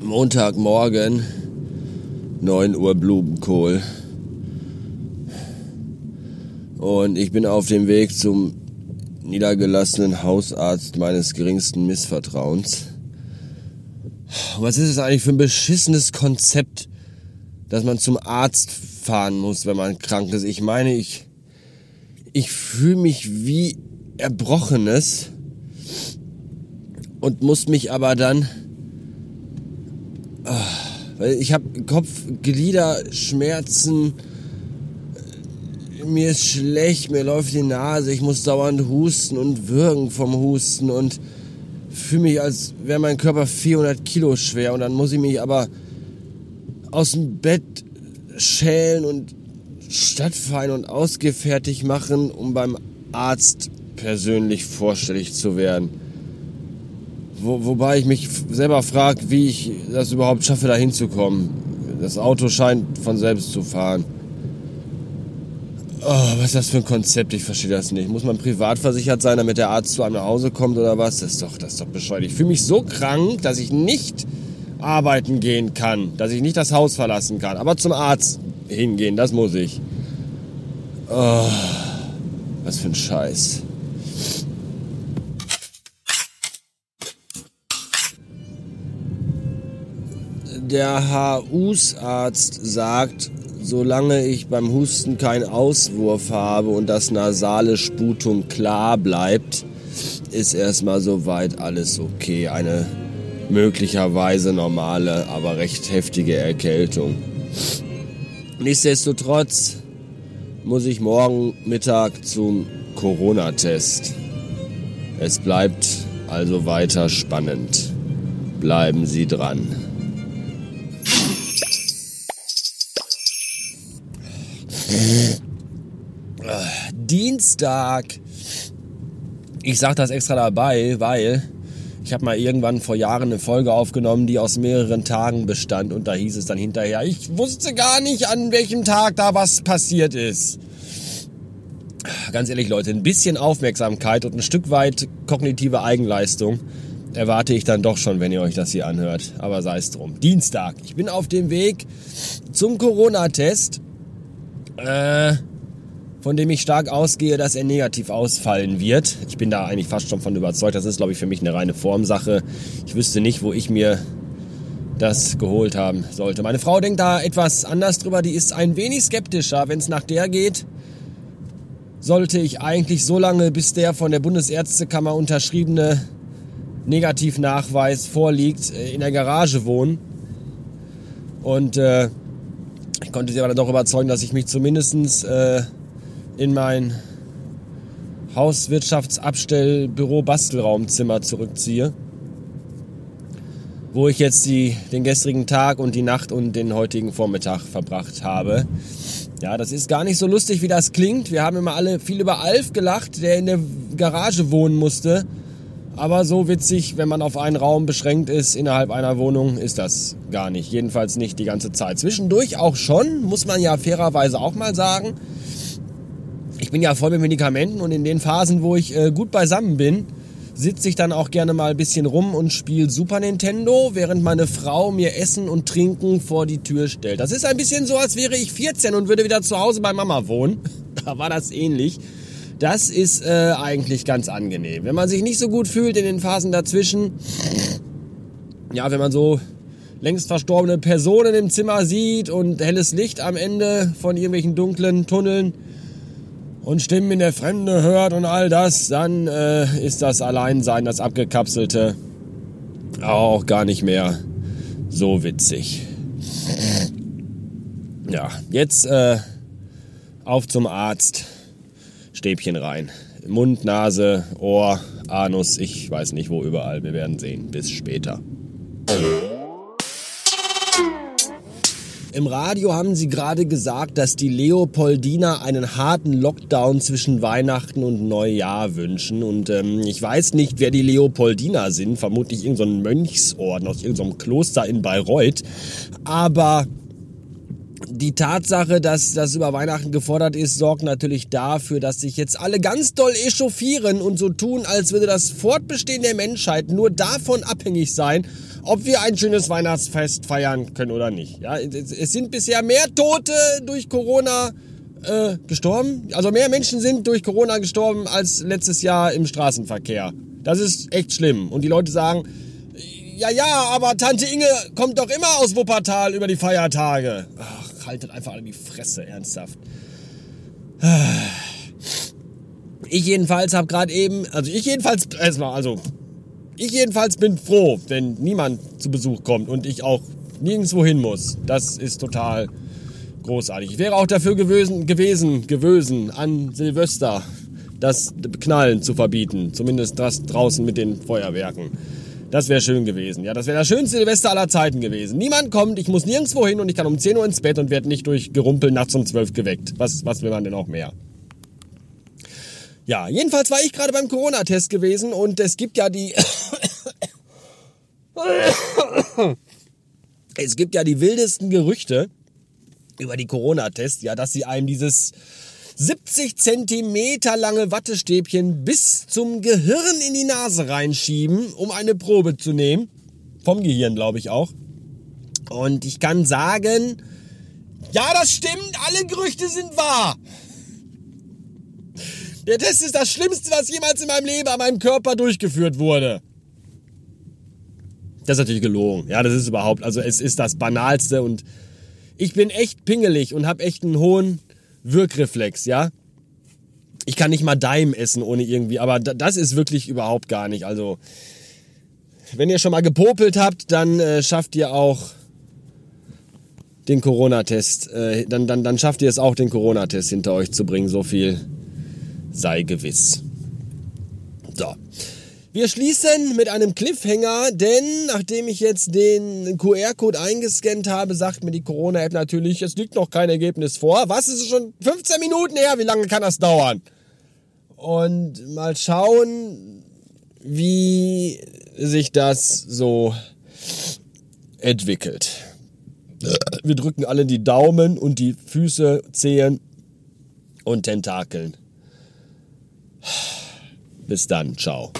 Montagmorgen, 9 Uhr Blumenkohl. Und ich bin auf dem Weg zum niedergelassenen Hausarzt meines geringsten Missvertrauens. Was ist es eigentlich für ein beschissenes Konzept, dass man zum Arzt fahren muss, wenn man krank ist? Ich meine, ich, ich fühle mich wie Erbrochenes und muss mich aber dann, oh, weil ich habe Kopfgliederschmerzen, mir ist schlecht, mir läuft die Nase, ich muss dauernd husten und würgen vom Husten und fühle mich, als wäre mein Körper 400 Kilo schwer und dann muss ich mich aber aus dem Bett schälen und stadtfein und ausgefertigt machen, um beim Arzt persönlich vorstellig zu werden. Wo, wobei ich mich selber frage, wie ich das überhaupt schaffe, da hinzukommen. Das Auto scheint von selbst zu fahren. Oh, was ist das für ein Konzept? Ich verstehe das nicht. Muss man privat versichert sein, damit der Arzt zu einem nach Hause kommt oder was? Das ist doch, das ist doch bescheuert. Ich fühle mich so krank, dass ich nicht arbeiten gehen kann, dass ich nicht das Haus verlassen kann. Aber zum Arzt hingehen, das muss ich. Oh, was für ein Scheiß. Der HUs-Arzt sagt, solange ich beim Husten keinen Auswurf habe und das nasale Sputum klar bleibt, ist erstmal soweit alles okay. Eine möglicherweise normale, aber recht heftige Erkältung. Nichtsdestotrotz muss ich morgen Mittag zum Corona-Test. Es bleibt also weiter spannend. Bleiben Sie dran. Dienstag. Ich sage das extra dabei, weil ich habe mal irgendwann vor Jahren eine Folge aufgenommen, die aus mehreren Tagen bestand und da hieß es dann hinterher, ich wusste gar nicht, an welchem Tag da was passiert ist. Ganz ehrlich Leute, ein bisschen Aufmerksamkeit und ein Stück weit kognitive Eigenleistung erwarte ich dann doch schon, wenn ihr euch das hier anhört. Aber sei es drum. Dienstag. Ich bin auf dem Weg zum Corona-Test. Äh, von dem ich stark ausgehe, dass er negativ ausfallen wird. Ich bin da eigentlich fast schon von überzeugt. Das ist, glaube ich, für mich eine reine Formsache. Ich wüsste nicht, wo ich mir das geholt haben sollte. Meine Frau denkt da etwas anders drüber. Die ist ein wenig skeptischer. Wenn es nach der geht, sollte ich eigentlich so lange, bis der von der Bundesärztekammer unterschriebene Negativnachweis vorliegt, äh, in der Garage wohnen. Und äh, ich konnte sie aber doch überzeugen, dass ich mich zumindestens äh, in mein Hauswirtschaftsabstellbüro Bastelraumzimmer zurückziehe, wo ich jetzt die, den gestrigen Tag und die Nacht und den heutigen Vormittag verbracht habe. Ja, das ist gar nicht so lustig, wie das klingt. Wir haben immer alle viel über Alf gelacht, der in der Garage wohnen musste. Aber so witzig, wenn man auf einen Raum beschränkt ist innerhalb einer Wohnung, ist das gar nicht. Jedenfalls nicht die ganze Zeit. Zwischendurch auch schon, muss man ja fairerweise auch mal sagen ich bin ja voll mit Medikamenten und in den Phasen, wo ich äh, gut beisammen bin, sitze ich dann auch gerne mal ein bisschen rum und spiele Super Nintendo, während meine Frau mir Essen und Trinken vor die Tür stellt. Das ist ein bisschen so, als wäre ich 14 und würde wieder zu Hause bei Mama wohnen. Da war das ähnlich. Das ist äh, eigentlich ganz angenehm. Wenn man sich nicht so gut fühlt in den Phasen dazwischen, ja, wenn man so längst verstorbene Personen im Zimmer sieht und helles Licht am Ende von irgendwelchen dunklen Tunneln, und Stimmen in der Fremde hört und all das, dann äh, ist das Alleinsein, das Abgekapselte, auch gar nicht mehr so witzig. Ja, jetzt äh, auf zum Arzt. Stäbchen rein. Mund, Nase, Ohr, Anus, ich weiß nicht wo überall. Wir werden sehen. Bis später. Im Radio haben Sie gerade gesagt, dass die Leopoldiner einen harten Lockdown zwischen Weihnachten und Neujahr wünschen. Und ähm, ich weiß nicht, wer die Leopoldiner sind. Vermutlich irgendein so Mönchsorden aus irgendeinem Kloster in Bayreuth. Aber die Tatsache, dass das über Weihnachten gefordert ist, sorgt natürlich dafür, dass sich jetzt alle ganz doll echauffieren und so tun, als würde das Fortbestehen der Menschheit nur davon abhängig sein, ob wir ein schönes Weihnachtsfest feiern können oder nicht. Ja, es sind bisher mehr Tote durch Corona äh, gestorben. Also mehr Menschen sind durch Corona gestorben als letztes Jahr im Straßenverkehr. Das ist echt schlimm. Und die Leute sagen, ja, ja, aber Tante Inge kommt doch immer aus Wuppertal über die Feiertage. Ach, haltet einfach alle die Fresse, ernsthaft. Ich jedenfalls habe gerade eben, also ich jedenfalls, erstmal, also ich jedenfalls bin froh, wenn niemand zu Besuch kommt und ich auch nirgendwo hin muss. Das ist total großartig. Ich wäre auch dafür gewesen, gewesen, gewesen an Silvester das Knallen zu verbieten. Zumindest das draußen mit den Feuerwerken. Das wäre schön gewesen. Ja, das wäre das schönste Silvester aller Zeiten gewesen. Niemand kommt, ich muss nirgendwo hin und ich kann um 10 Uhr ins Bett und werde nicht durch Gerumpel nachts um 12 geweckt. Was, was will man denn auch mehr? Ja, jedenfalls war ich gerade beim Corona-Test gewesen und es gibt ja die... es gibt ja die wildesten Gerüchte über die Corona-Tests, ja, dass sie einem dieses 70 Zentimeter lange Wattestäbchen bis zum Gehirn in die Nase reinschieben, um eine Probe zu nehmen. Vom Gehirn, glaube ich auch. Und ich kann sagen, ja, das stimmt, alle Gerüchte sind wahr. Der Test ist das Schlimmste, was jemals in meinem Leben an meinem Körper durchgeführt wurde. Das ist natürlich gelogen. Ja, das ist überhaupt, also es ist das Banalste und ich bin echt pingelig und habe echt einen hohen Wirkreflex, ja. Ich kann nicht mal Daim essen ohne irgendwie, aber das ist wirklich überhaupt gar nicht. Also, wenn ihr schon mal gepopelt habt, dann äh, schafft ihr auch den Corona-Test. Äh, dann, dann, dann schafft ihr es auch, den Corona-Test hinter euch zu bringen. So viel sei gewiss. So. Wir schließen mit einem Cliffhanger, denn nachdem ich jetzt den QR-Code eingescannt habe, sagt mir die Corona-App natürlich, es liegt noch kein Ergebnis vor. Was ist schon 15 Minuten her? Wie lange kann das dauern? Und mal schauen, wie sich das so entwickelt. Wir drücken alle die Daumen und die Füße, Zehen und Tentakeln. Bis dann, ciao.